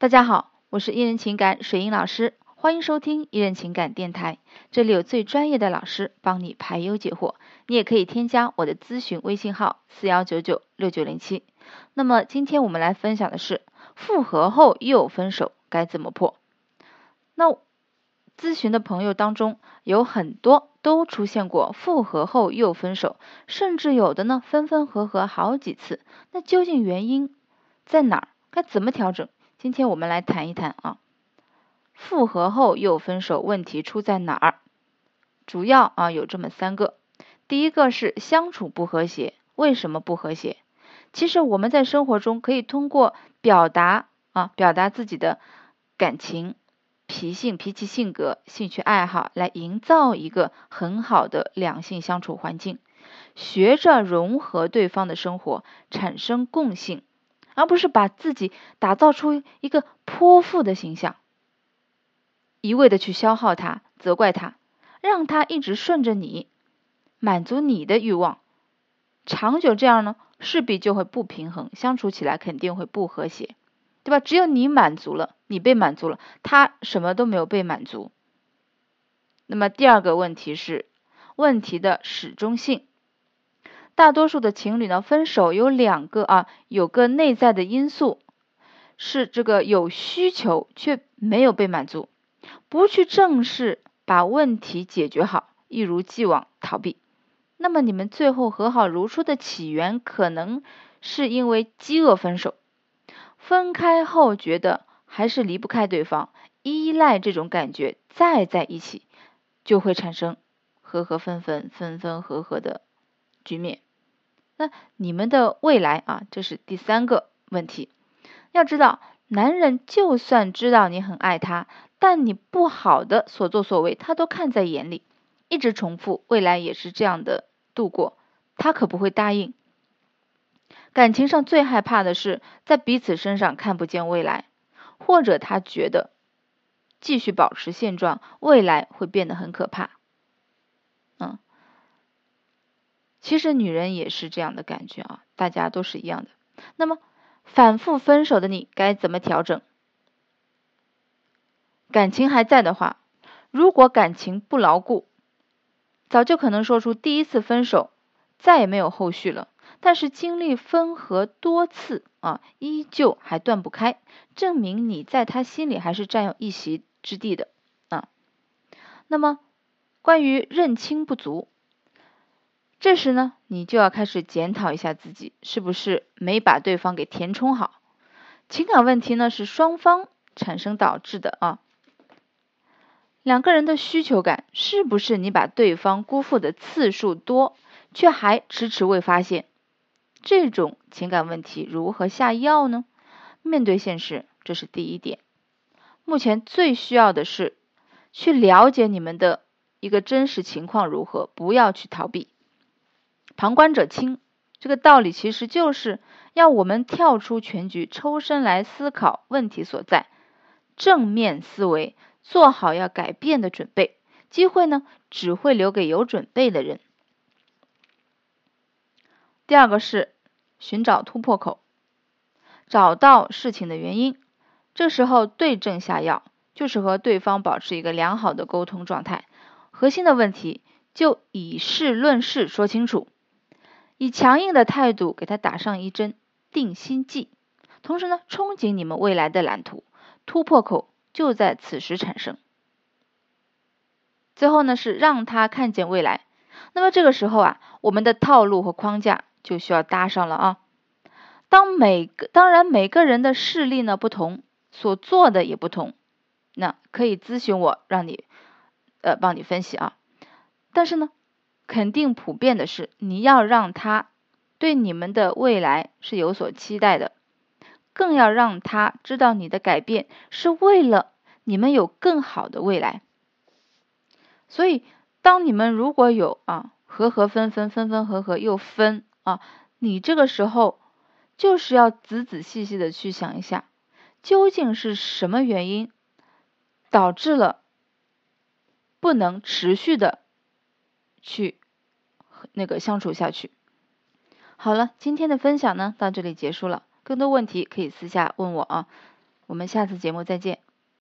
大家好，我是艺人情感水英老师，欢迎收听艺人情感电台。这里有最专业的老师帮你排忧解惑，你也可以添加我的咨询微信号四幺九九六九零七。那么今天我们来分享的是复合后又分手该怎么破？那咨询的朋友当中有很多都出现过复合后又分手，甚至有的呢分分合合好几次。那究竟原因在哪儿？该怎么调整？今天我们来谈一谈啊，复合后又分手，问题出在哪儿？主要啊有这么三个。第一个是相处不和谐，为什么不和谐？其实我们在生活中可以通过表达啊，表达自己的感情、脾性、脾气、性格、兴趣爱好，来营造一个很好的两性相处环境，学着融合对方的生活，产生共性。而不是把自己打造出一个泼妇的形象，一味的去消耗他、责怪他，让他一直顺着你，满足你的欲望，长久这样呢，势必就会不平衡，相处起来肯定会不和谐，对吧？只有你满足了，你被满足了，他什么都没有被满足。那么第二个问题是问题的始终性。大多数的情侣呢，分手有两个啊，有个内在的因素是这个有需求却没有被满足，不去正视把问题解决好，一如既往逃避。那么你们最后和好如初的起源，可能是因为饥饿分手，分开后觉得还是离不开对方，依赖这种感觉再在一起，就会产生合合分分分分合合的局面。那你们的未来啊，这是第三个问题。要知道，男人就算知道你很爱他，但你不好的所作所为，他都看在眼里，一直重复，未来也是这样的度过，他可不会答应。感情上最害怕的是在彼此身上看不见未来，或者他觉得继续保持现状，未来会变得很可怕。其实女人也是这样的感觉啊，大家都是一样的。那么反复分手的你该怎么调整？感情还在的话，如果感情不牢固，早就可能说出第一次分手再也没有后续了。但是经历分合多次啊，依旧还断不开，证明你在他心里还是占有一席之地的啊。那么关于认清不足。这时呢，你就要开始检讨一下自己，是不是没把对方给填充好？情感问题呢是双方产生导致的啊。两个人的需求感是不是你把对方辜负的次数多，却还迟迟未发现？这种情感问题如何下药呢？面对现实，这是第一点。目前最需要的是去了解你们的一个真实情况如何，不要去逃避。旁观者清，这个道理其实就是要我们跳出全局，抽身来思考问题所在，正面思维，做好要改变的准备。机会呢，只会留给有准备的人。第二个是寻找突破口，找到事情的原因，这时候对症下药，就是和对方保持一个良好的沟通状态，核心的问题就以事论事说清楚。以强硬的态度给他打上一针定心剂，同时呢，憧憬你们未来的蓝图，突破口就在此时产生。最后呢，是让他看见未来。那么这个时候啊，我们的套路和框架就需要搭上了啊。当每个当然每个人的视力呢不同，所做的也不同，那可以咨询我，让你呃帮你分析啊。但是呢。肯定普遍的是，你要让他对你们的未来是有所期待的，更要让他知道你的改变是为了你们有更好的未来。所以，当你们如果有啊合合分分分分合合又分啊，你这个时候就是要仔仔细细的去想一下，究竟是什么原因导致了不能持续的去。那个相处下去。好了，今天的分享呢到这里结束了。更多问题可以私下问我啊。我们下次节目再见。